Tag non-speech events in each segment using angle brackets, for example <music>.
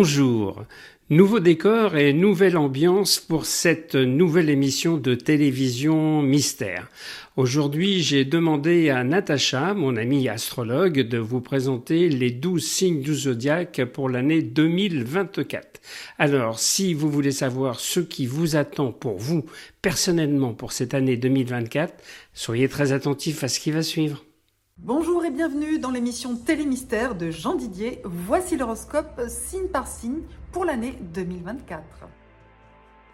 Bonjour. Nouveau décor et nouvelle ambiance pour cette nouvelle émission de télévision Mystère. Aujourd'hui, j'ai demandé à Natacha, mon amie astrologue, de vous présenter les douze signes du zodiaque pour l'année 2024. Alors, si vous voulez savoir ce qui vous attend pour vous personnellement pour cette année 2024, soyez très attentifs à ce qui va suivre. Bonjour et bienvenue dans l'émission Télémystère de Jean Didier. Voici l'horoscope signe par signe pour l'année 2024.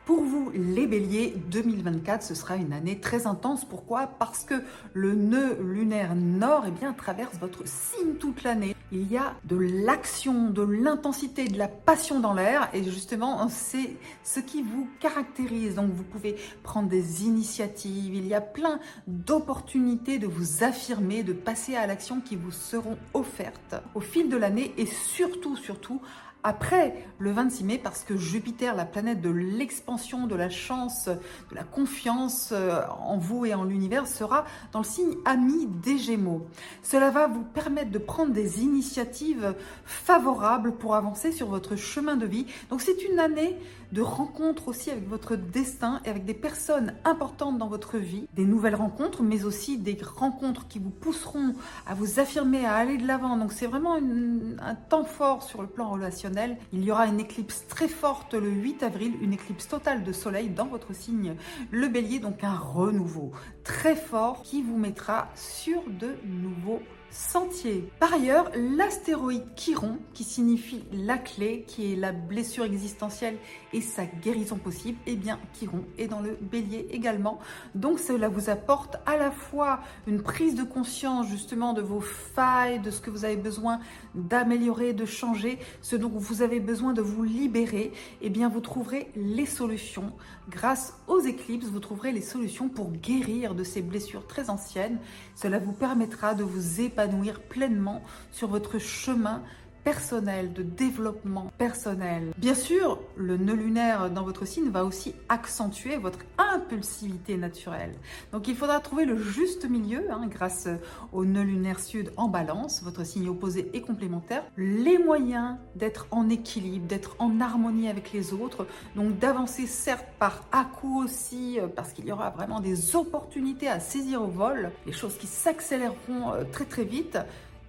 Pour vous, les béliers, 2024, ce sera une année très intense. Pourquoi? Parce que le nœud lunaire nord eh bien, traverse votre signe toute l'année. Il y a de l'action, de l'intensité, de la passion dans l'air. Et justement, c'est ce qui vous caractérise. Donc, vous pouvez prendre des initiatives. Il y a plein d'opportunités de vous affirmer, de passer à l'action qui vous seront offertes au fil de l'année. Et surtout, surtout, après le 26 mai parce que Jupiter, la planète de l'expansion, de la chance, de la confiance euh, en vous et en l'univers, sera dans le signe ami des Gémeaux. Cela va vous permettre de prendre des initiatives favorables pour avancer sur votre chemin de vie. Donc c'est une année de rencontres aussi avec votre destin et avec des personnes importantes dans votre vie, des nouvelles rencontres, mais aussi des rencontres qui vous pousseront à vous affirmer, à aller de l'avant. Donc c'est vraiment un temps fort sur le plan relationnel. Il y aura une éclipse très forte le 8 avril, une éclipse totale de soleil dans votre signe, le bélier, donc un renouveau très fort qui vous mettra sur de nouveaux sentier. Par ailleurs, l'astéroïde Chiron, qui signifie la clé, qui est la blessure existentielle et sa guérison possible, eh bien Chiron est dans le bélier également. Donc cela vous apporte à la fois une prise de conscience justement de vos failles, de ce que vous avez besoin d'améliorer, de changer, ce dont vous avez besoin de vous libérer, eh bien vous trouverez les solutions. Grâce aux éclipses, vous trouverez les solutions pour guérir de ces blessures très anciennes. Cela vous permettra de vous épanouir pleinement sur votre chemin personnel, de développement personnel. Bien sûr, le nœud lunaire dans votre signe va aussi accentuer votre impulsivité naturelle. Donc il faudra trouver le juste milieu hein, grâce au nœud lunaire sud en balance, votre signe opposé et complémentaire, les moyens d'être en équilibre, d'être en harmonie avec les autres, donc d'avancer certes par à-coup aussi, euh, parce qu'il y aura vraiment des opportunités à saisir au vol, les choses qui s'accéléreront euh, très très vite,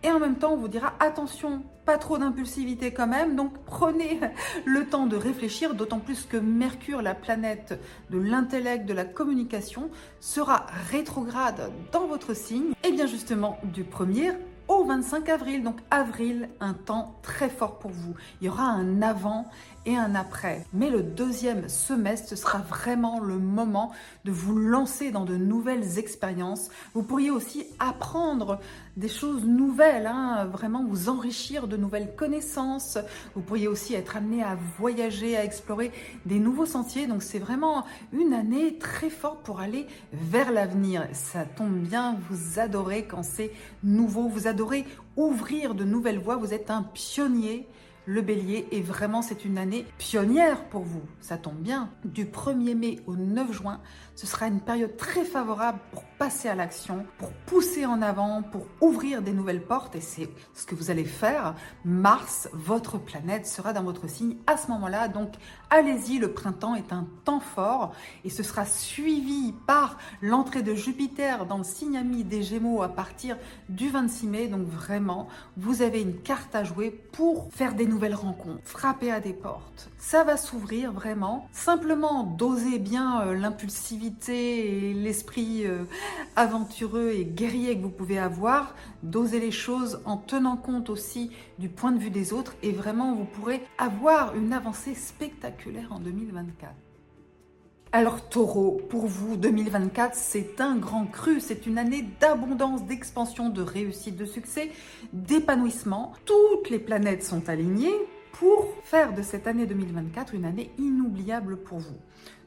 et en même temps on vous dira attention, pas trop d'impulsivité quand même, donc prenez <laughs> le temps de réfléchir, d'autant plus que Mercure, la planète de l'intellect, de la communication, sera rétrograde dans votre signe, et bien justement du 1er au 25 avril. Donc avril, un temps très fort pour vous. Il y aura un avant et un après. Mais le deuxième semestre, sera vraiment le moment de vous lancer dans de nouvelles expériences. Vous pourriez aussi apprendre des choses nouvelles, hein, vraiment vous enrichir de nouvelles connaissances. Vous pourriez aussi être amené à voyager, à explorer des nouveaux sentiers. Donc c'est vraiment une année très forte pour aller vers l'avenir. Ça tombe bien, vous adorez quand c'est nouveau, ouvrir de nouvelles voies. Vous êtes un pionnier le bélier et vraiment c'est une année pionnière pour vous. Ça tombe bien. Du 1er mai au 9 juin, ce sera une période très favorable pour passer à l'action, pour pousser en avant, pour ouvrir des nouvelles portes et c'est ce que vous allez faire. Mars, votre planète, sera dans votre signe à ce moment-là. Donc allez-y, le printemps est un temps fort et ce sera suivi par l'entrée de Jupiter dans le signe ami des Gémeaux à partir du 26 mai. Donc vraiment, vous avez une carte à jouer pour faire des nouvelles rencontres, frapper à des portes. Ça va s'ouvrir vraiment. Simplement doser bien euh, l'impulsivité et l'esprit euh, aventureux et guerrier que vous pouvez avoir, doser les choses en tenant compte aussi du point de vue des autres et vraiment vous pourrez avoir une avancée spectaculaire en 2024. Alors taureau, pour vous, 2024, c'est un grand cru, c'est une année d'abondance, d'expansion, de réussite, de succès, d'épanouissement. Toutes les planètes sont alignées pour faire de cette année 2024 une année inoubliable pour vous.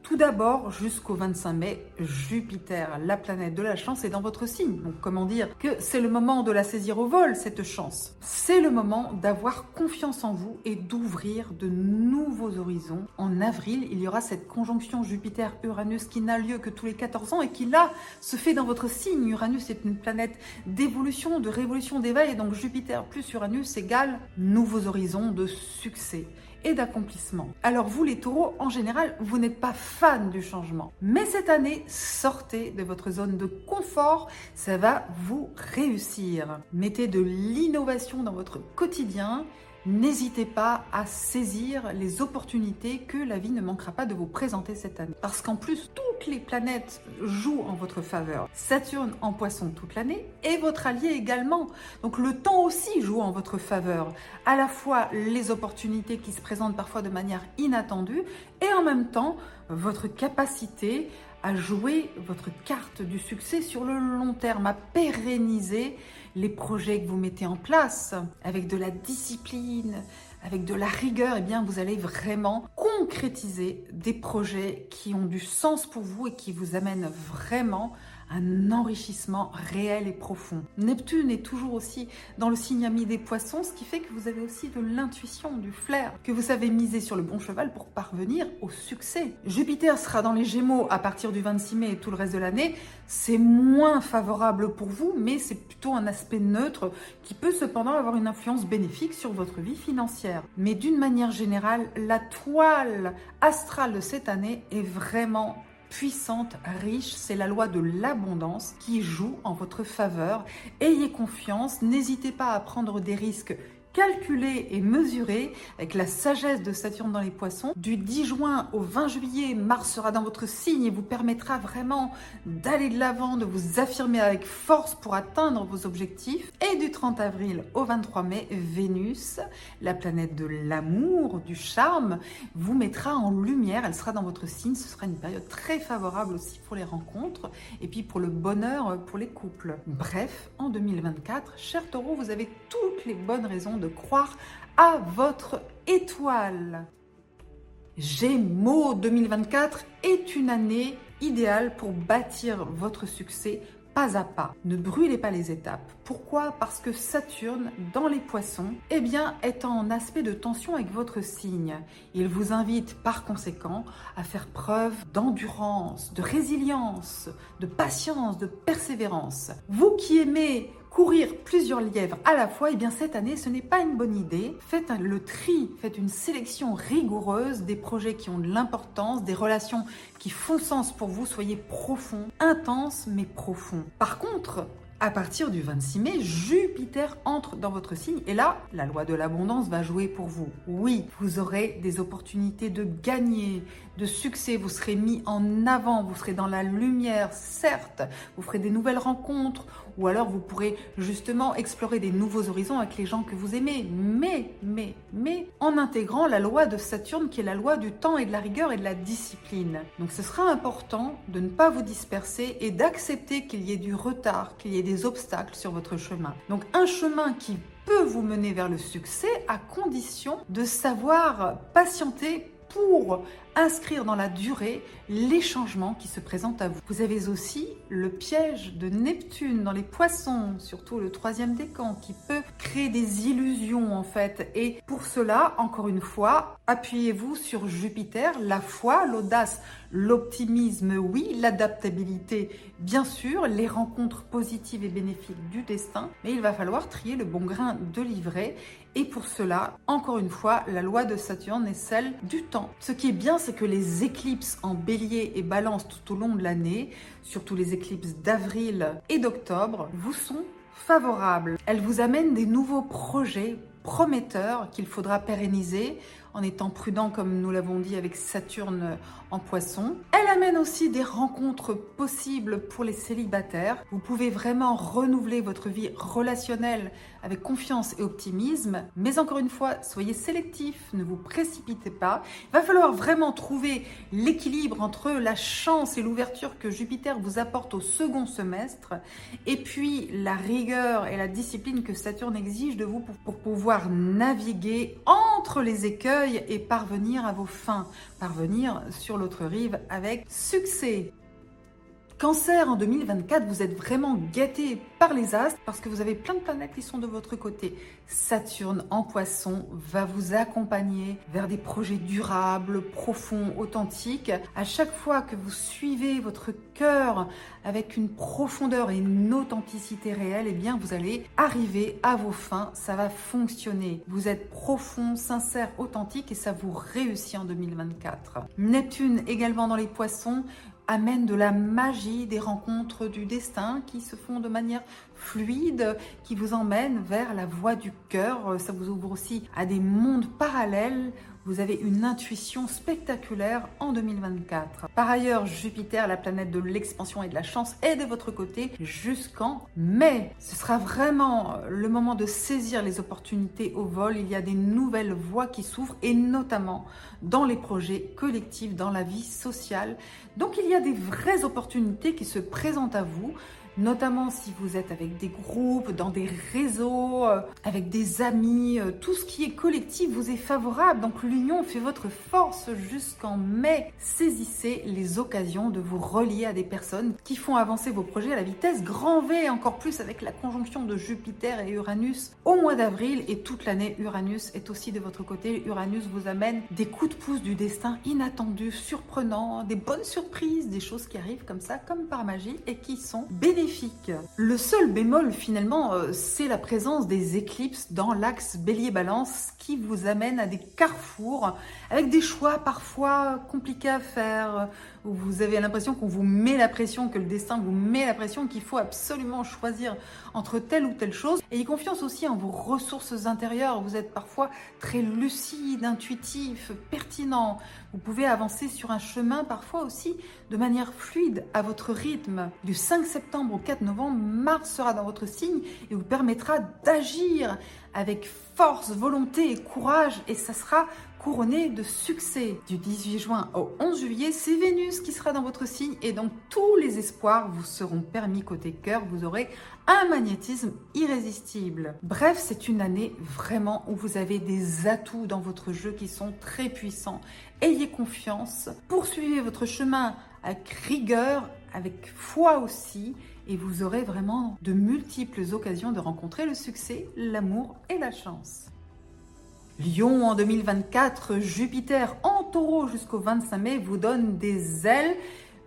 Tout d'abord, jusqu'au 25 mai, Jupiter, la planète de la chance, est dans votre signe. Donc comment dire que c'est le moment de la saisir au vol, cette chance. C'est le moment d'avoir confiance en vous et d'ouvrir de nouveaux horizons. En avril, il y aura cette conjonction Jupiter-Uranus qui n'a lieu que tous les 14 ans et qui là se fait dans votre signe. Uranus est une planète d'évolution, de révolution, d'éveil. Et donc Jupiter plus Uranus égale nouveaux horizons de succès. Et d'accomplissement. Alors vous les taureaux, en général, vous n'êtes pas fan du changement. Mais cette année, sortez de votre zone de confort, ça va vous réussir. Mettez de l'innovation dans votre quotidien N'hésitez pas à saisir les opportunités que la vie ne manquera pas de vous présenter cette année. Parce qu'en plus, les planètes jouent en votre faveur. Saturne en poisson toute l'année et votre allié également. Donc le temps aussi joue en votre faveur. À la fois les opportunités qui se présentent parfois de manière inattendue et en même temps votre capacité à jouer votre carte du succès sur le long terme, à pérenniser les projets que vous mettez en place avec de la discipline, avec de la rigueur, eh bien, vous allez vraiment concrétiser des projets qui ont du sens pour vous et qui vous amènent vraiment un enrichissement réel et profond. Neptune est toujours aussi dans le signe ami des poissons, ce qui fait que vous avez aussi de l'intuition, du flair, que vous savez miser sur le bon cheval pour parvenir au succès. Jupiter sera dans les Gémeaux à partir du 26 mai et tout le reste de l'année. C'est moins favorable pour vous, mais c'est plutôt un aspect neutre qui peut cependant avoir une influence bénéfique sur votre vie financière. Mais d'une manière générale, la toile astrale de cette année est vraiment puissante, riche, c'est la loi de l'abondance qui joue en votre faveur. Ayez confiance, n'hésitez pas à prendre des risques calculé et mesuré avec la sagesse de Saturne dans les poissons. Du 10 juin au 20 juillet, Mars sera dans votre signe et vous permettra vraiment d'aller de l'avant, de vous affirmer avec force pour atteindre vos objectifs. Et du 30 avril au 23 mai, Vénus, la planète de l'amour, du charme, vous mettra en lumière. Elle sera dans votre signe. Ce sera une période très favorable aussi pour les rencontres et puis pour le bonheur pour les couples. Bref, en 2024, cher taureau, vous avez toutes les bonnes raisons de croire à votre étoile. Gémeaux 2024 est une année idéale pour bâtir votre succès pas à pas. Ne brûlez pas les étapes. Pourquoi? Parce que Saturne, dans les poissons, eh bien, est en aspect de tension avec votre signe. Il vous invite par conséquent à faire preuve d'endurance, de résilience, de patience, de persévérance. Vous qui aimez courir plusieurs lièvres à la fois, eh bien cette année, ce n'est pas une bonne idée. Faites le tri, faites une sélection rigoureuse des projets qui ont de l'importance, des relations qui font sens pour vous. Soyez profond, intense mais profond. Par contre, à partir du 26 mai, Jupiter entre dans votre signe et là, la loi de l'abondance va jouer pour vous. Oui, vous aurez des opportunités de gagner, de succès, vous serez mis en avant, vous serez dans la lumière, certes, vous ferez des nouvelles rencontres ou alors vous pourrez justement explorer des nouveaux horizons avec les gens que vous aimez, mais, mais, mais en intégrant la loi de Saturne qui est la loi du temps et de la rigueur et de la discipline. Donc ce sera important de ne pas vous disperser et d'accepter qu'il y ait du retard, qu'il y ait des obstacles sur votre chemin. Donc un chemin qui peut vous mener vers le succès à condition de savoir patienter pour inscrire dans la durée les changements qui se présentent à vous. Vous avez aussi le piège de Neptune dans les poissons, surtout le troisième décan, qui peut créer des illusions en fait. Et pour cela, encore une fois, appuyez-vous sur Jupiter, la foi, l'audace, l'optimisme, oui, l'adaptabilité, bien sûr, les rencontres positives et bénéfiques du destin, mais il va falloir trier le bon grain de livret. Et pour cela, encore une fois, la loi de Saturne est celle du temps. Ce qui est bien, que les éclipses en bélier et balance tout au long de l'année, surtout les éclipses d'avril et d'octobre, vous sont favorables. Elles vous amènent des nouveaux projets prometteurs qu'il faudra pérenniser en étant prudent comme nous l'avons dit avec Saturne en poisson. Elle amène aussi des rencontres possibles pour les célibataires. Vous pouvez vraiment renouveler votre vie relationnelle avec confiance et optimisme. Mais encore une fois, soyez sélectif, ne vous précipitez pas. Il va falloir vraiment trouver l'équilibre entre la chance et l'ouverture que Jupiter vous apporte au second semestre et puis la rigueur et la discipline que Saturne exige de vous pour, pour pouvoir naviguer entre les écueils et parvenir à vos fins, parvenir sur l'autre rive avec succès. Cancer, en 2024, vous êtes vraiment gâté par les astres parce que vous avez plein de planètes qui sont de votre côté. Saturne en poisson va vous accompagner vers des projets durables, profonds, authentiques. À chaque fois que vous suivez votre cœur avec une profondeur et une authenticité réelle, eh bien, vous allez arriver à vos fins. Ça va fonctionner. Vous êtes profond, sincère, authentique et ça vous réussit en 2024. Neptune également dans les poissons amène de la magie, des rencontres du destin qui se font de manière fluide, qui vous emmène vers la voie du cœur. Ça vous ouvre aussi à des mondes parallèles vous avez une intuition spectaculaire en 2024. Par ailleurs, Jupiter, la planète de l'expansion et de la chance, est de votre côté jusqu'en mai. Ce sera vraiment le moment de saisir les opportunités au vol. Il y a des nouvelles voies qui s'ouvrent et notamment dans les projets collectifs, dans la vie sociale. Donc il y a des vraies opportunités qui se présentent à vous notamment si vous êtes avec des groupes, dans des réseaux, euh, avec des amis, euh, tout ce qui est collectif vous est favorable. Donc l'union fait votre force jusqu'en mai. Saisissez les occasions de vous relier à des personnes qui font avancer vos projets à la vitesse grand V, encore plus avec la conjonction de Jupiter et Uranus au mois d'avril et toute l'année. Uranus est aussi de votre côté. Uranus vous amène des coups de pouce du destin inattendus, surprenants, des bonnes surprises, des choses qui arrivent comme ça, comme par magie et qui sont bénéfiques le seul bémol finalement, euh, c'est la présence des éclipses dans l'axe bélier-balance qui vous amène à des carrefours avec des choix parfois compliqués à faire, où vous avez l'impression qu'on vous met la pression, que le destin vous met la pression, qu'il faut absolument choisir entre telle ou telle chose. Ayez confiance aussi en vos ressources intérieures. Vous êtes parfois très lucide, intuitif, pertinent. Vous pouvez avancer sur un chemin parfois aussi de manière fluide, à votre rythme. Du 5 septembre au 4 novembre, Mars sera dans votre signe et vous permettra d'agir avec force, volonté et courage et ça sera couronné de succès. Du 18 juin au 11 juillet, c'est Vénus qui sera dans votre signe et donc tous les espoirs vous seront permis côté cœur. Vous aurez un magnétisme irrésistible. Bref, c'est une année vraiment où vous avez des atouts dans votre jeu qui sont très puissants. Ayez confiance, poursuivez votre chemin avec rigueur, avec foi aussi, et vous aurez vraiment de multiples occasions de rencontrer le succès, l'amour et la chance. Lion en 2024, Jupiter en taureau jusqu'au 25 mai vous donne des ailes.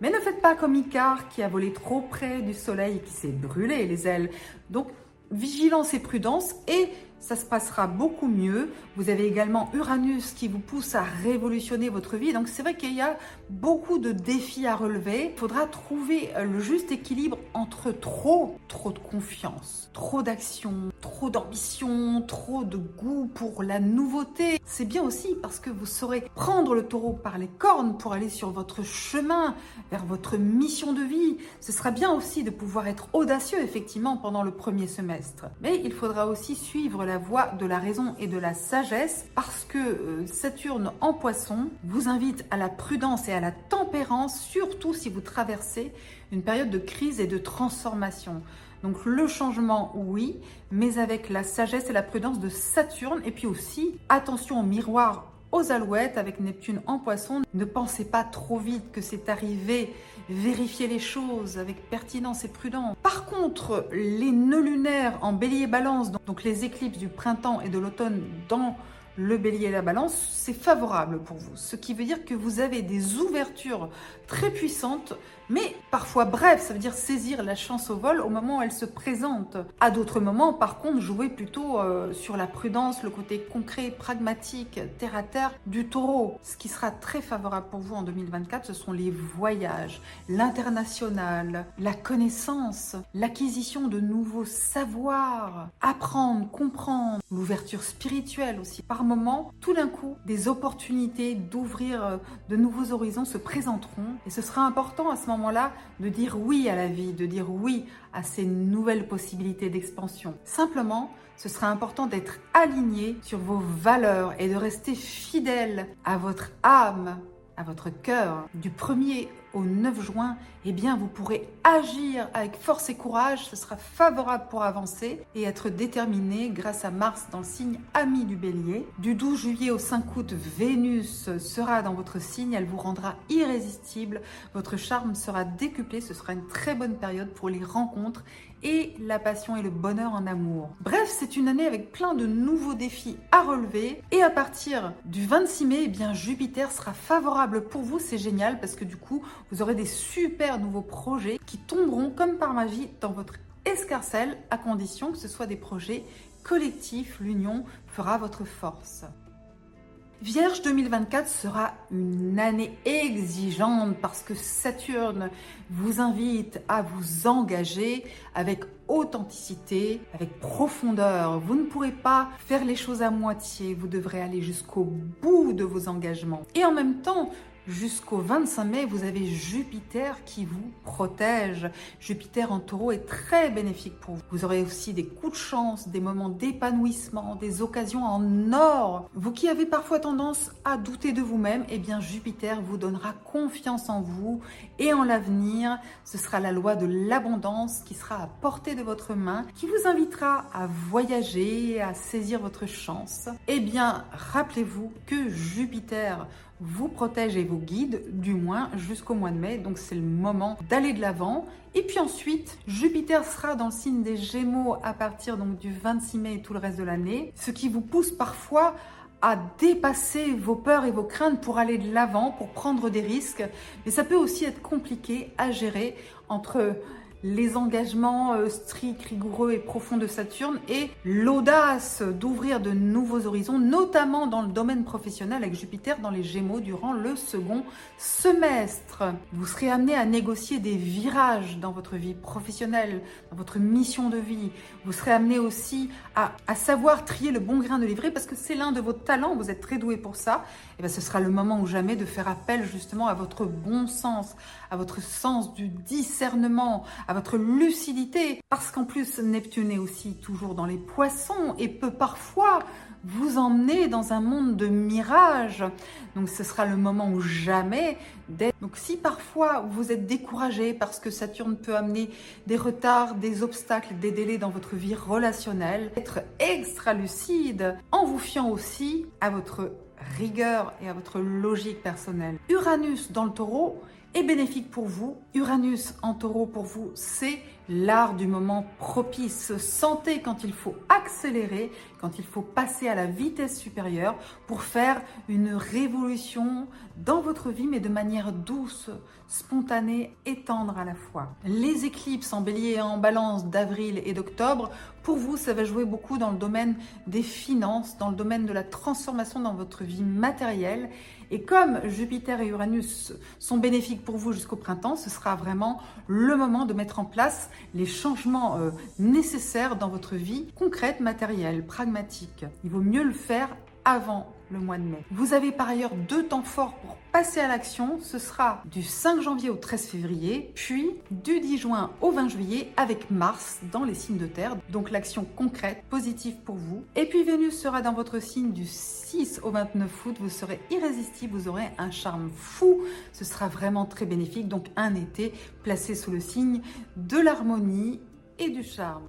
Mais ne faites pas comme Icare qui a volé trop près du soleil et qui s'est brûlé les ailes. Donc vigilance et prudence et ça se passera beaucoup mieux. Vous avez également Uranus qui vous pousse à révolutionner votre vie. Donc c'est vrai qu'il y a beaucoup de défis à relever. Il faudra trouver le juste équilibre entre trop, trop de confiance, trop d'action, trop d'ambition, trop de goût pour la nouveauté. C'est bien aussi parce que vous saurez prendre le taureau par les cornes pour aller sur votre chemin vers votre mission de vie. Ce sera bien aussi de pouvoir être audacieux effectivement pendant le premier semestre. Mais il faudra aussi suivre la voie de la raison et de la sagesse parce que euh, Saturne en poisson vous invite à la prudence et à la tempérance, surtout si vous traversez une période de crise et de transformation. Donc le changement, oui, mais avec la sagesse et la prudence de Saturne. Et puis aussi, attention au miroir aux alouettes avec Neptune en poisson. Ne pensez pas trop vite que c'est arrivé. Vérifiez les choses avec pertinence et prudence. Par contre, les nœuds lunaires en bélier balance, donc les éclipses du printemps et de l'automne dans le bélier et la balance, c'est favorable pour vous. Ce qui veut dire que vous avez des ouvertures très puissantes mais parfois bref, ça veut dire saisir la chance au vol au moment où elle se présente. À d'autres moments, par contre, jouer plutôt euh, sur la prudence, le côté concret, pragmatique, terre à terre du taureau. Ce qui sera très favorable pour vous en 2024, ce sont les voyages, l'international, la connaissance, l'acquisition de nouveaux savoirs, apprendre, comprendre, l'ouverture spirituelle aussi. Par moments, tout d'un coup, des opportunités d'ouvrir euh, de nouveaux horizons se présenteront et ce sera important à ce moment là de dire oui à la vie, de dire oui à ces nouvelles possibilités d'expansion. Simplement, ce sera important d'être aligné sur vos valeurs et de rester fidèle à votre âme, à votre cœur. Du 1er au 9 juin, eh bien, vous pourrez agir avec force et courage. Ce sera favorable pour avancer et être déterminé grâce à Mars dans le signe ami du bélier. Du 12 juillet au 5 août, Vénus sera dans votre signe. Elle vous rendra irrésistible. Votre charme sera décuplé. Ce sera une très bonne période pour les rencontres et la passion et le bonheur en amour. Bref, c'est une année avec plein de nouveaux défis à relever et à partir du 26 mai, eh bien Jupiter sera favorable pour vous, c'est génial parce que du coup, vous aurez des super nouveaux projets qui tomberont comme par magie dans votre escarcelle à condition que ce soit des projets collectifs, l'union fera votre force. Vierge 2024 sera une année exigeante parce que Saturne vous invite à vous engager avec authenticité, avec profondeur. Vous ne pourrez pas faire les choses à moitié, vous devrez aller jusqu'au bout de vos engagements. Et en même temps, Jusqu'au 25 mai, vous avez Jupiter qui vous protège. Jupiter en taureau est très bénéfique pour vous. Vous aurez aussi des coups de chance, des moments d'épanouissement, des occasions en or. Vous qui avez parfois tendance à douter de vous-même, eh bien Jupiter vous donnera confiance en vous et en l'avenir. Ce sera la loi de l'abondance qui sera à portée de votre main, qui vous invitera à voyager, à saisir votre chance. Eh bien, rappelez-vous que Jupiter vous protège et vous guide, du moins jusqu'au mois de mai. Donc c'est le moment d'aller de l'avant. Et puis ensuite, Jupiter sera dans le signe des Gémeaux à partir donc du 26 mai et tout le reste de l'année, ce qui vous pousse parfois à dépasser vos peurs et vos craintes pour aller de l'avant, pour prendre des risques. Mais ça peut aussi être compliqué à gérer entre les engagements euh, stricts, rigoureux et profonds de Saturne et l'audace d'ouvrir de nouveaux horizons, notamment dans le domaine professionnel avec Jupiter dans les Gémeaux durant le second semestre. Vous serez amené à négocier des virages dans votre vie professionnelle, dans votre mission de vie. Vous serez amené aussi à, savoir trier le bon grain de livret parce que c'est l'un de vos talents, vous êtes très doué pour ça. Et bien ce sera le moment ou jamais de faire appel justement à votre bon sens, à votre sens du discernement, votre lucidité, parce qu'en plus Neptune est aussi toujours dans les poissons et peut parfois vous emmener dans un monde de mirages. Donc ce sera le moment ou jamais d'être. Donc si parfois vous êtes découragé parce que Saturne peut amener des retards, des obstacles, des délais dans votre vie relationnelle, être extra lucide en vous fiant aussi à votre rigueur et à votre logique personnelle. Uranus dans le taureau est bénéfique pour vous. Uranus en taureau pour vous, c'est l'art du moment propice. Sentez quand il faut accélérer, quand il faut passer à la vitesse supérieure pour faire une révolution dans votre vie, mais de manière douce, spontanée et tendre à la fois. Les éclipses en bélier et en balance d'avril et d'octobre, pour vous, ça va jouer beaucoup dans le domaine des finances, dans le domaine de la transformation dans votre vie matérielle. Et comme Jupiter et Uranus sont bénéfiques pour vous jusqu'au printemps, ce sera vraiment le moment de mettre en place les changements euh, nécessaires dans votre vie concrète, matérielle, pragmatique. Il vaut mieux le faire avant le mois de mai. Vous avez par ailleurs deux temps forts pour passer à l'action. Ce sera du 5 janvier au 13 février, puis du 10 juin au 20 juillet avec Mars dans les signes de terre. Donc l'action concrète, positive pour vous. Et puis Vénus sera dans votre signe du 6 au 29 août. Vous serez irrésistible, vous aurez un charme fou. Ce sera vraiment très bénéfique. Donc un été placé sous le signe de l'harmonie et du charme.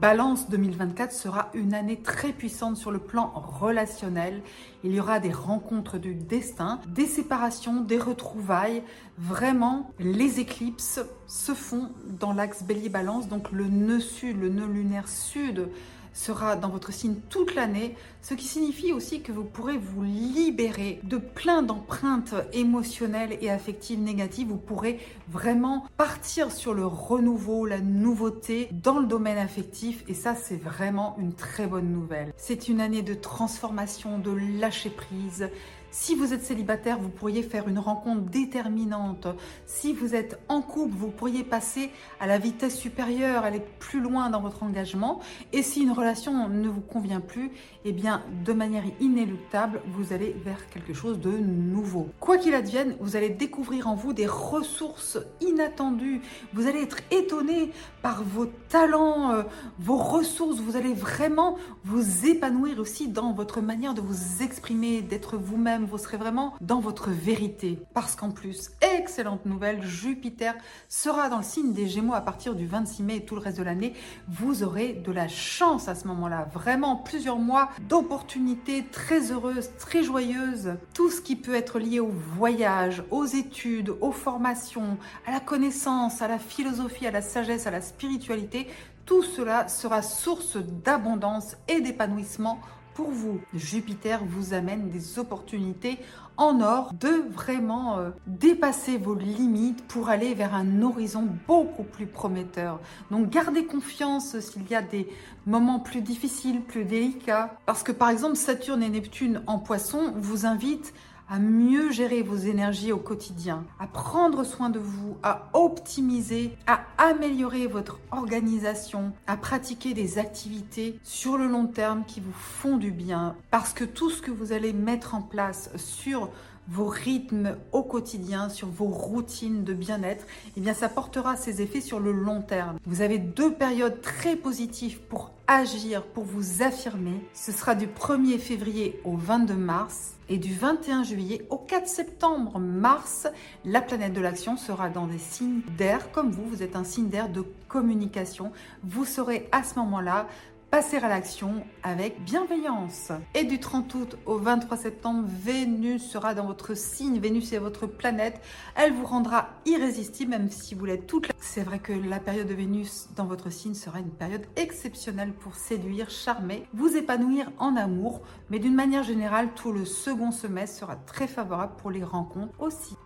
Balance 2024 sera une année très puissante sur le plan relationnel. Il y aura des rencontres du destin, des séparations, des retrouvailles. Vraiment, les éclipses se font dans l'axe bélier-balance, donc le nœud sud, le nœud lunaire sud sera dans votre signe toute l'année, ce qui signifie aussi que vous pourrez vous libérer de plein d'empreintes émotionnelles et affectives négatives. Vous pourrez vraiment partir sur le renouveau, la nouveauté dans le domaine affectif et ça c'est vraiment une très bonne nouvelle. C'est une année de transformation, de lâcher prise, si vous êtes célibataire, vous pourriez faire une rencontre déterminante. Si vous êtes en couple, vous pourriez passer à la vitesse supérieure, aller plus loin dans votre engagement. Et si une relation ne vous convient plus, eh bien, de manière inéluctable, vous allez vers quelque chose de nouveau. Quoi qu'il advienne, vous allez découvrir en vous des ressources inattendues. Vous allez être étonné par vos talents, euh, vos ressources. Vous allez vraiment vous épanouir aussi dans votre manière de vous exprimer, d'être vous-même vous serez vraiment dans votre vérité. Parce qu'en plus, excellente nouvelle, Jupiter sera dans le signe des Gémeaux à partir du 26 mai et tout le reste de l'année. Vous aurez de la chance à ce moment-là. Vraiment plusieurs mois d'opportunités très heureuses, très joyeuses. Tout ce qui peut être lié au voyage, aux études, aux formations, à la connaissance, à la philosophie, à la sagesse, à la spiritualité, tout cela sera source d'abondance et d'épanouissement pour vous. Jupiter vous amène des opportunités en or de vraiment euh, dépasser vos limites pour aller vers un horizon beaucoup plus prometteur. Donc gardez confiance s'il y a des moments plus difficiles, plus délicats. Parce que par exemple Saturne et Neptune en poisson vous invitent à mieux gérer vos énergies au quotidien, à prendre soin de vous, à optimiser, à améliorer votre organisation, à pratiquer des activités sur le long terme qui vous font du bien. Parce que tout ce que vous allez mettre en place sur vos rythmes au quotidien, sur vos routines de bien-être, eh bien ça portera ses effets sur le long terme. Vous avez deux périodes très positives pour agir, pour vous affirmer. Ce sera du 1er février au 22 mars et du 21 juillet au 4 septembre. Mars, la planète de l'action sera dans des signes d'air comme vous. Vous êtes un signe d'air de communication. Vous saurez à ce moment-là passer à l'action avec bienveillance. Et du 30 août au 23 septembre, Vénus sera dans votre signe. Vénus est votre planète. Elle vous rendra irrésistible, même si vous l'êtes toute. C'est vrai que la période de Vénus dans votre signe sera une période exceptionnelle pour séduire, charmer, vous épanouir en amour. Mais d'une manière générale, tout le second semestre sera très favorable pour les rencontres aussi.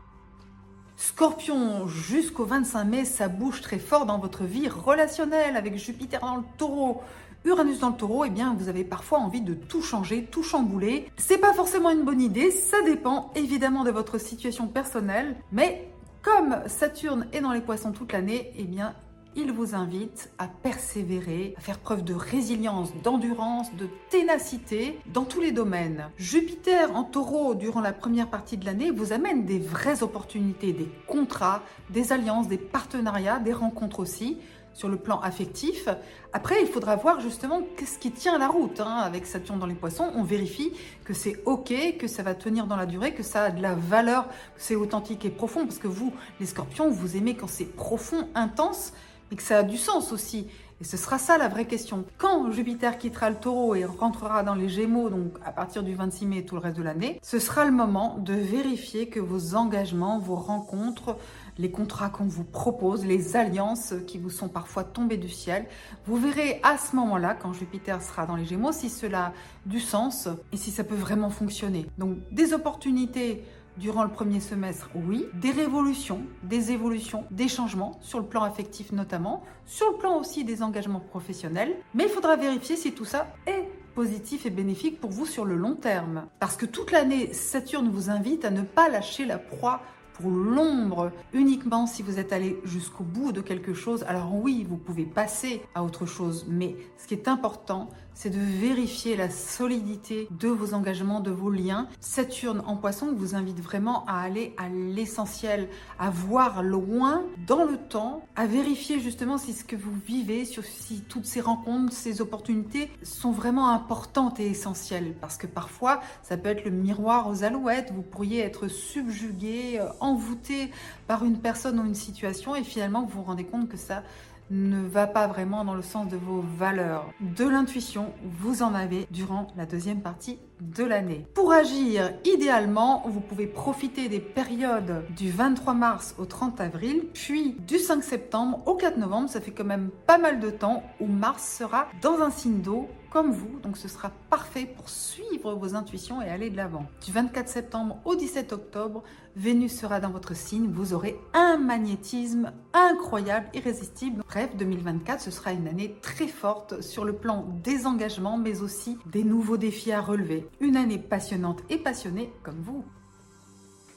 Scorpion, jusqu'au 25 mai, ça bouge très fort dans votre vie relationnelle avec Jupiter dans le taureau. Uranus dans le taureau, eh bien, vous avez parfois envie de tout changer, tout chambouler. C'est pas forcément une bonne idée, ça dépend évidemment de votre situation personnelle, mais comme Saturne est dans les poissons toute l'année, eh bien, il vous invite à persévérer, à faire preuve de résilience, d'endurance, de ténacité dans tous les domaines. Jupiter en taureau durant la première partie de l'année vous amène des vraies opportunités, des contrats, des alliances, des partenariats, des rencontres aussi sur le plan affectif. Après, il faudra voir justement qu'est-ce qui tient la route. Hein. Avec Saturne dans les poissons, on vérifie que c'est OK, que ça va tenir dans la durée, que ça a de la valeur, que c'est authentique et profond. Parce que vous, les scorpions, vous aimez quand c'est profond, intense, mais que ça a du sens aussi. Et ce sera ça la vraie question. Quand Jupiter quittera le taureau et rentrera dans les gémeaux, donc à partir du 26 mai et tout le reste de l'année, ce sera le moment de vérifier que vos engagements, vos rencontres, les contrats qu'on vous propose, les alliances qui vous sont parfois tombées du ciel. Vous verrez à ce moment-là, quand Jupiter sera dans les Gémeaux, si cela a du sens et si ça peut vraiment fonctionner. Donc des opportunités durant le premier semestre, oui. Des révolutions, des évolutions, des changements, sur le plan affectif notamment, sur le plan aussi des engagements professionnels. Mais il faudra vérifier si tout ça est positif et bénéfique pour vous sur le long terme. Parce que toute l'année, Saturne vous invite à ne pas lâcher la proie l'ombre uniquement si vous êtes allé jusqu'au bout de quelque chose. Alors oui, vous pouvez passer à autre chose, mais ce qui est important, c'est de vérifier la solidité de vos engagements, de vos liens. Saturne en poisson vous invite vraiment à aller à l'essentiel, à voir loin dans le temps, à vérifier justement si ce que vous vivez, si toutes ces rencontres, ces opportunités sont vraiment importantes et essentielles. Parce que parfois, ça peut être le miroir aux alouettes, vous pourriez être subjugué, euh, envoûté par une personne ou une situation et finalement vous vous rendez compte que ça ne va pas vraiment dans le sens de vos valeurs. De l'intuition, vous en avez durant la deuxième partie de l'année. Pour agir idéalement, vous pouvez profiter des périodes du 23 mars au 30 avril, puis du 5 septembre au 4 novembre. Ça fait quand même pas mal de temps où Mars sera dans un signe d'eau comme vous, donc ce sera parfait pour suivre vos intuitions et aller de l'avant. Du 24 septembre au 17 octobre, Vénus sera dans votre signe, vous aurez un magnétisme incroyable, irrésistible. Bref, 2024, ce sera une année très forte sur le plan des engagements, mais aussi des nouveaux défis à relever. Une année passionnante et passionnée comme vous.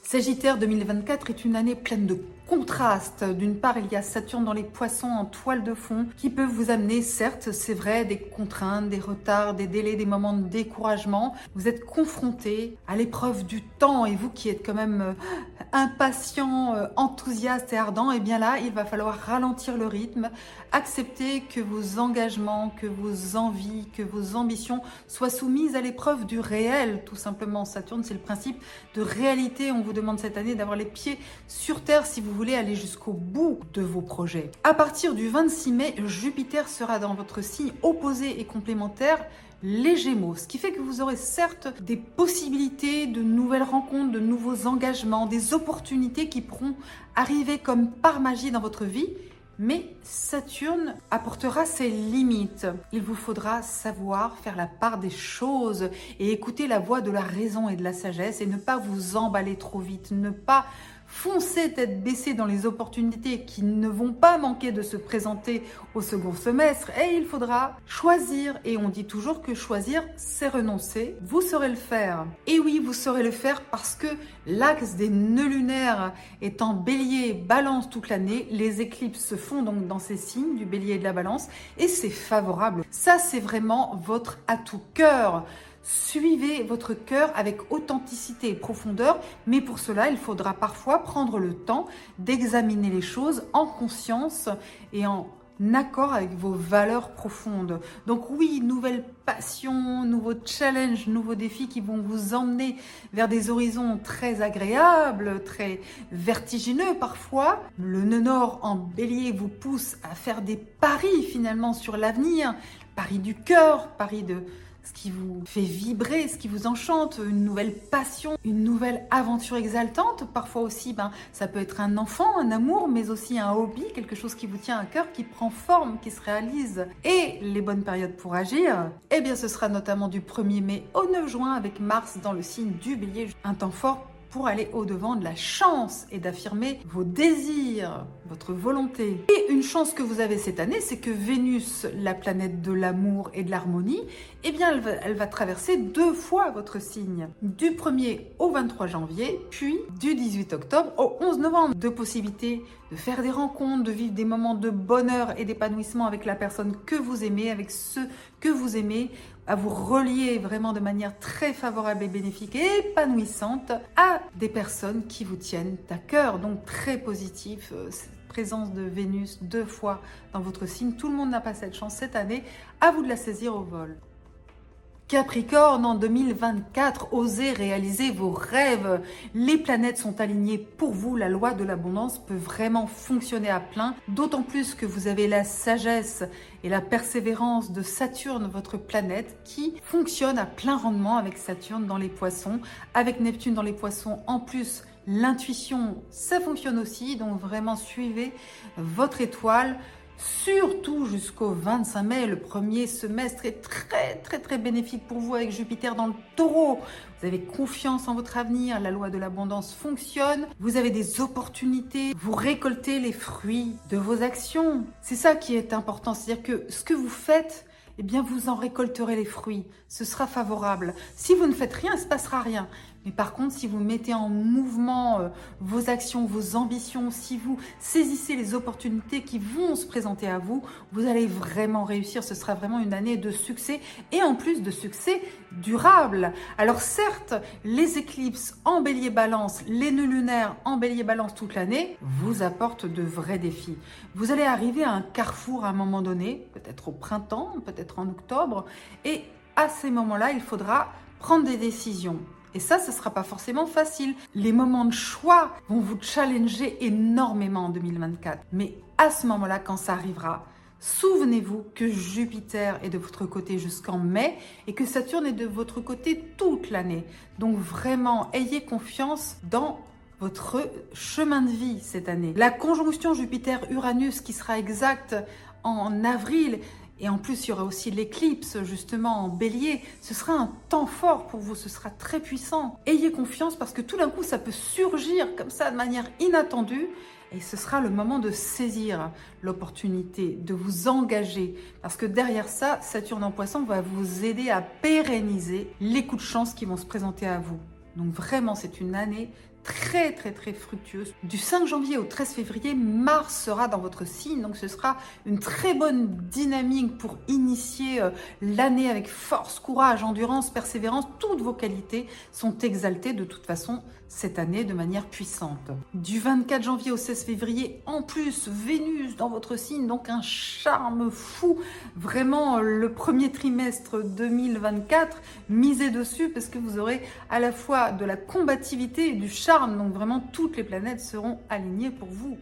Sagittaire 2024 est une année pleine de contraste. D'une part, il y a Saturne dans les poissons en toile de fond qui peut vous amener, certes, c'est vrai, des contraintes, des retards, des délais, des moments de découragement. Vous êtes confronté à l'épreuve du temps et vous qui êtes quand même euh, impatient, euh, enthousiaste et ardent, et eh bien là, il va falloir ralentir le rythme, accepter que vos engagements, que vos envies, que vos ambitions soient soumises à l'épreuve du réel, tout simplement. Saturne, c'est le principe de réalité. On vous demande cette année d'avoir les pieds sur terre si vous voulez aller jusqu'au bout de vos projets. À partir du 26 mai, Jupiter sera dans votre signe opposé et complémentaire les Gémeaux, ce qui fait que vous aurez certes des possibilités de nouvelles rencontres, de nouveaux engagements, des opportunités qui pourront arriver comme par magie dans votre vie, mais Saturne apportera ses limites. Il vous faudra savoir faire la part des choses et écouter la voix de la raison et de la sagesse et ne pas vous emballer trop vite, ne pas foncez tête baissée dans les opportunités qui ne vont pas manquer de se présenter au second semestre et il faudra choisir. Et on dit toujours que choisir, c'est renoncer. Vous saurez le faire. Et oui, vous saurez le faire parce que l'axe des nœuds lunaires étant bélier, balance toute l'année, les éclipses se font donc dans ces signes du bélier et de la balance et c'est favorable. Ça, c'est vraiment votre atout cœur. Suivez votre cœur avec authenticité et profondeur, mais pour cela, il faudra parfois prendre le temps d'examiner les choses en conscience et en accord avec vos valeurs profondes. Donc oui, nouvelle passion, nouveaux challenges, nouveaux défis qui vont vous emmener vers des horizons très agréables, très vertigineux parfois. Le nœud nord en bélier vous pousse à faire des paris finalement sur l'avenir, paris du cœur, paris de ce qui vous fait vibrer, ce qui vous enchante, une nouvelle passion, une nouvelle aventure exaltante. Parfois aussi, ben, ça peut être un enfant, un amour, mais aussi un hobby, quelque chose qui vous tient à cœur, qui prend forme, qui se réalise. Et les bonnes périodes pour agir, eh bien, ce sera notamment du 1er mai au 9 juin avec Mars dans le signe du bélier. Un temps fort pour aller au-devant de la chance et d'affirmer vos désirs, votre volonté. Et une chance que vous avez cette année, c'est que Vénus, la planète de l'amour et de l'harmonie, eh bien, elle va, elle va, traverser deux fois votre signe, du 1er au 23 janvier, puis du 18 octobre au 11 novembre. Deux possibilités de faire des rencontres, de vivre des moments de bonheur et d'épanouissement avec la personne que vous aimez, avec ceux que vous aimez, à vous relier vraiment de manière très favorable et bénéfique et épanouissante à des personnes qui vous tiennent à cœur. Donc très positif, euh, présence de Vénus deux fois dans votre signe. Tout le monde n'a pas cette chance cette année. À vous de la saisir au vol. Capricorne, en 2024, osez réaliser vos rêves. Les planètes sont alignées pour vous. La loi de l'abondance peut vraiment fonctionner à plein, d'autant plus que vous avez la sagesse et la persévérance de Saturne, votre planète, qui fonctionne à plein rendement avec Saturne dans les poissons, avec Neptune dans les poissons. En plus, l'intuition, ça fonctionne aussi. Donc vraiment, suivez votre étoile surtout jusqu'au 25 mai. Le premier semestre est très très très bénéfique pour vous avec Jupiter dans le taureau. Vous avez confiance en votre avenir, la loi de l'abondance fonctionne, vous avez des opportunités, vous récoltez les fruits de vos actions. C'est ça qui est important, c'est-à-dire que ce que vous faites, eh bien vous en récolterez les fruits. Ce sera favorable. Si vous ne faites rien, il ne se passera rien. Mais par contre, si vous mettez en mouvement euh, vos actions, vos ambitions, si vous saisissez les opportunités qui vont se présenter à vous, vous allez vraiment réussir. Ce sera vraiment une année de succès et en plus de succès durable. Alors certes, les éclipses en bélier balance, les nœuds lunaires en bélier balance toute l'année vous apportent de vrais défis. Vous allez arriver à un carrefour à un moment donné, peut-être au printemps, peut-être en octobre, et à ces moments-là, il faudra prendre des décisions. Et ça, ce ne sera pas forcément facile. Les moments de choix vont vous challenger énormément en 2024. Mais à ce moment-là, quand ça arrivera, souvenez-vous que Jupiter est de votre côté jusqu'en mai et que Saturne est de votre côté toute l'année. Donc vraiment, ayez confiance dans votre chemin de vie cette année. La conjonction Jupiter-Uranus qui sera exacte en avril et en plus, il y aura aussi l'éclipse, justement, en bélier. Ce sera un temps fort pour vous, ce sera très puissant. Ayez confiance parce que tout d'un coup, ça peut surgir comme ça de manière inattendue. Et ce sera le moment de saisir l'opportunité, de vous engager. Parce que derrière ça, Saturne en poisson va vous aider à pérenniser les coups de chance qui vont se présenter à vous. Donc vraiment, c'est une année très très très fructueuse. Du 5 janvier au 13 février, Mars sera dans votre signe, donc ce sera une très bonne dynamique pour initier euh, l'année avec force, courage, endurance, persévérance. Toutes vos qualités sont exaltées de toute façon cette année de manière puissante. Du 24 janvier au 16 février, en plus, Vénus dans votre signe, donc un charme fou. Vraiment, le premier trimestre 2024, misez dessus parce que vous aurez à la fois de la combativité et du charme. Donc vraiment, toutes les planètes seront alignées pour vous.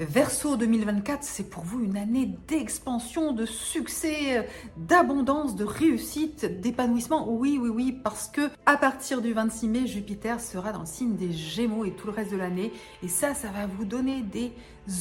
Verseau 2024, c'est pour vous une année d'expansion, de succès, d'abondance, de réussite, d'épanouissement. Oui, oui, oui, parce que à partir du 26 mai, Jupiter sera dans le signe des Gémeaux et tout le reste de l'année. Et ça, ça va vous donner des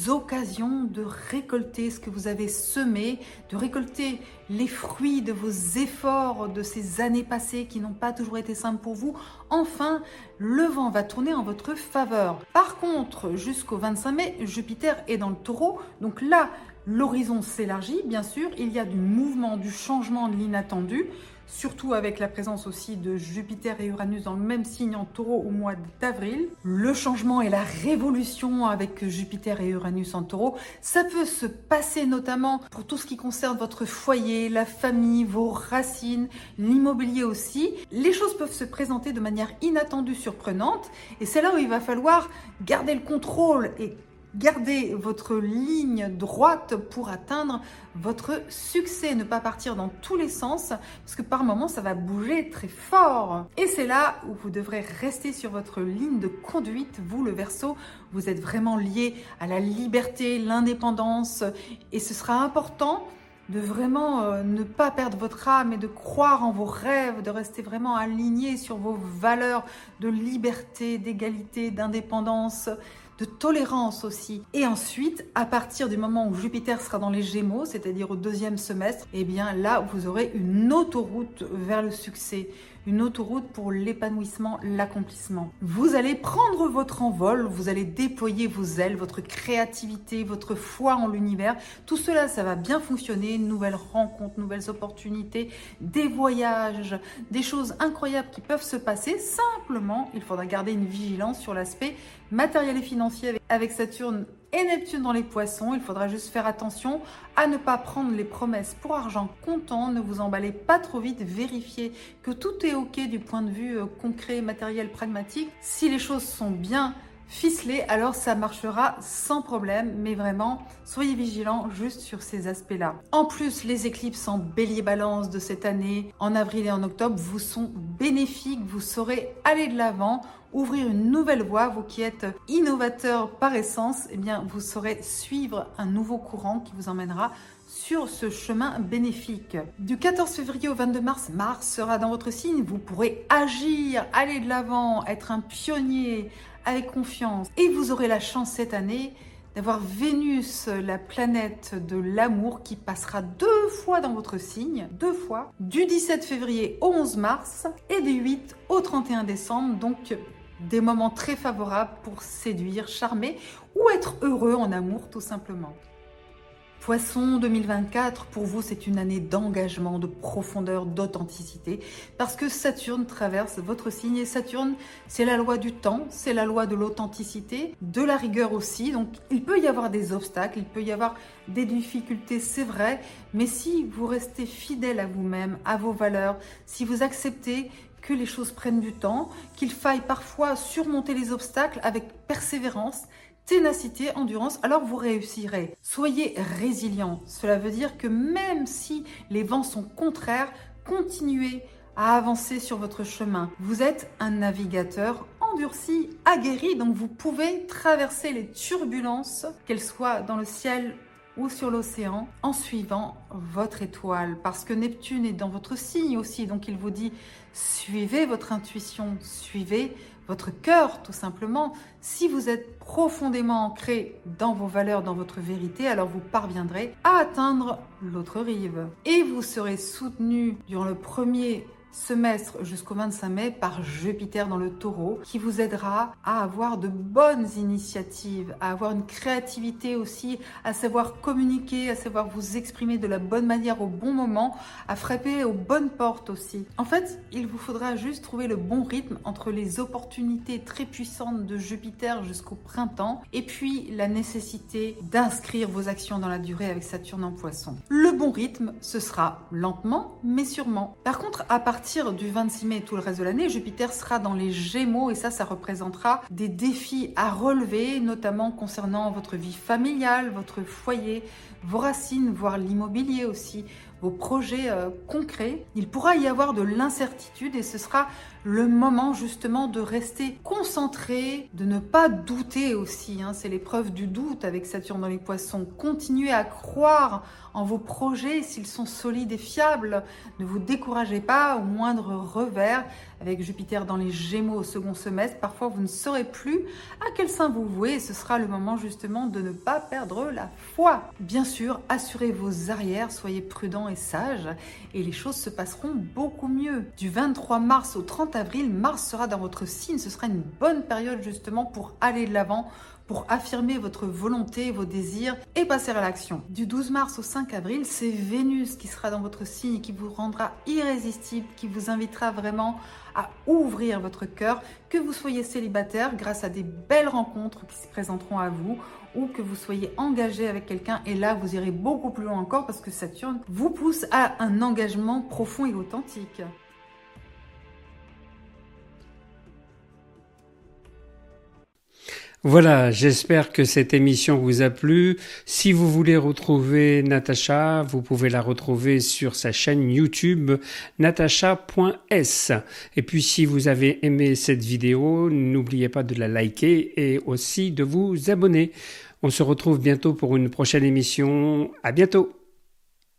occasions de récolter ce que vous avez semé, de récolter les fruits de vos efforts de ces années passées qui n'ont pas toujours été simples pour vous. Enfin, le vent va tourner en votre faveur. Par contre, jusqu'au 25 mai, Jupiter est dans le taureau. Donc là, l'horizon s'élargit, bien sûr. Il y a du mouvement, du changement, de l'inattendu surtout avec la présence aussi de Jupiter et Uranus dans le même signe en taureau au mois d'avril. Le changement et la révolution avec Jupiter et Uranus en taureau, ça peut se passer notamment pour tout ce qui concerne votre foyer, la famille, vos racines, l'immobilier aussi. Les choses peuvent se présenter de manière inattendue, surprenante, et c'est là où il va falloir garder le contrôle et Gardez votre ligne droite pour atteindre votre succès, ne pas partir dans tous les sens, parce que par moments ça va bouger très fort. Et c'est là où vous devrez rester sur votre ligne de conduite, vous le verso, vous êtes vraiment lié à la liberté, l'indépendance, et ce sera important de vraiment euh, ne pas perdre votre âme et de croire en vos rêves, de rester vraiment aligné sur vos valeurs de liberté, d'égalité, d'indépendance de tolérance aussi. Et ensuite, à partir du moment où Jupiter sera dans les Gémeaux, c'est-à-dire au deuxième semestre, eh bien là, vous aurez une autoroute vers le succès, une autoroute pour l'épanouissement, l'accomplissement. Vous allez prendre votre envol, vous allez déployer vos ailes, votre créativité, votre foi en l'univers. Tout cela, ça va bien fonctionner. Nouvelles rencontres, nouvelles opportunités, des voyages, des choses incroyables qui peuvent se passer. Simplement, il faudra garder une vigilance sur l'aspect matériel et financier avec Saturne et Neptune dans les poissons. Il faudra juste faire attention à ne pas prendre les promesses pour argent comptant. Ne vous emballez pas trop vite. Vérifiez que tout est OK du point de vue euh, concret, matériel, pragmatique. Si les choses sont bien ficelées, alors ça marchera sans problème. Mais vraiment, soyez vigilants juste sur ces aspects-là. En plus, les éclipses en bélier-balance de cette année, en avril et en octobre, vous sont bénéfiques. Vous saurez aller de l'avant ouvrir une nouvelle voie, vous qui êtes innovateur par essence, eh bien, vous saurez suivre un nouveau courant qui vous emmènera sur ce chemin bénéfique. Du 14 février au 22 mars, Mars sera dans votre signe. Vous pourrez agir, aller de l'avant, être un pionnier avec confiance. Et vous aurez la chance cette année d'avoir Vénus, la planète de l'amour, qui passera deux fois dans votre signe, deux fois, du 17 février au 11 mars et du 8 au 31 décembre. Donc des moments très favorables pour séduire, charmer ou être heureux en amour tout simplement. Poisson 2024, pour vous, c'est une année d'engagement, de profondeur, d'authenticité, parce que Saturne traverse votre signe et Saturne, c'est la loi du temps, c'est la loi de l'authenticité, de la rigueur aussi. Donc, il peut y avoir des obstacles, il peut y avoir des difficultés, c'est vrai, mais si vous restez fidèle à vous-même, à vos valeurs, si vous acceptez que les choses prennent du temps, qu'il faille parfois surmonter les obstacles avec persévérance, ténacité, endurance, alors vous réussirez. Soyez résilient. Cela veut dire que même si les vents sont contraires, continuez à avancer sur votre chemin. Vous êtes un navigateur endurci, aguerri, donc vous pouvez traverser les turbulences, qu'elles soient dans le ciel ou sur l'océan en suivant votre étoile. Parce que Neptune est dans votre signe aussi, donc il vous dit suivez votre intuition, suivez votre cœur tout simplement. Si vous êtes profondément ancré dans vos valeurs, dans votre vérité, alors vous parviendrez à atteindre l'autre rive. Et vous serez soutenu durant le premier semestre jusqu'au 25 mai par Jupiter dans le taureau qui vous aidera à avoir de bonnes initiatives, à avoir une créativité aussi, à savoir communiquer, à savoir vous exprimer de la bonne manière au bon moment, à frapper aux bonnes portes aussi. En fait, il vous faudra juste trouver le bon rythme entre les opportunités très puissantes de Jupiter jusqu'au printemps et puis la nécessité d'inscrire vos actions dans la durée avec Saturne en poisson. Le bon rythme, ce sera lentement mais sûrement. Par contre, à partir partir du 26 mai tout le reste de l'année, Jupiter sera dans les Gémeaux et ça, ça représentera des défis à relever, notamment concernant votre vie familiale, votre foyer, vos racines, voire l'immobilier aussi, vos projets euh, concrets. Il pourra y avoir de l'incertitude et ce sera le moment justement de rester concentré, de ne pas douter aussi. Hein. C'est l'épreuve du doute avec Saturne dans les poissons. Continuez à croire en vos projets s'ils sont solides et fiables. Ne vous découragez pas au moindre revers. Avec Jupiter dans les Gémeaux au second semestre, parfois vous ne saurez plus à quel sein vous vouez et ce sera le moment justement de ne pas perdre la foi. Bien sûr, assurez vos arrières, soyez prudents et sages et les choses se passeront beaucoup mieux. Du 23 mars au 30 avril, Mars sera dans votre signe. Ce sera une bonne période justement pour aller de l'avant, pour affirmer votre volonté, vos désirs et passer à l'action. Du 12 mars au 5 avril, c'est Vénus qui sera dans votre signe et qui vous rendra irrésistible, qui vous invitera vraiment à ouvrir votre cœur, que vous soyez célibataire grâce à des belles rencontres qui se présenteront à vous ou que vous soyez engagé avec quelqu'un et là vous irez beaucoup plus loin encore parce que Saturne vous pousse à un engagement profond et authentique. Voilà, j'espère que cette émission vous a plu. Si vous voulez retrouver Natacha, vous pouvez la retrouver sur sa chaîne YouTube natacha.s. Et puis si vous avez aimé cette vidéo, n'oubliez pas de la liker et aussi de vous abonner. On se retrouve bientôt pour une prochaine émission. À bientôt.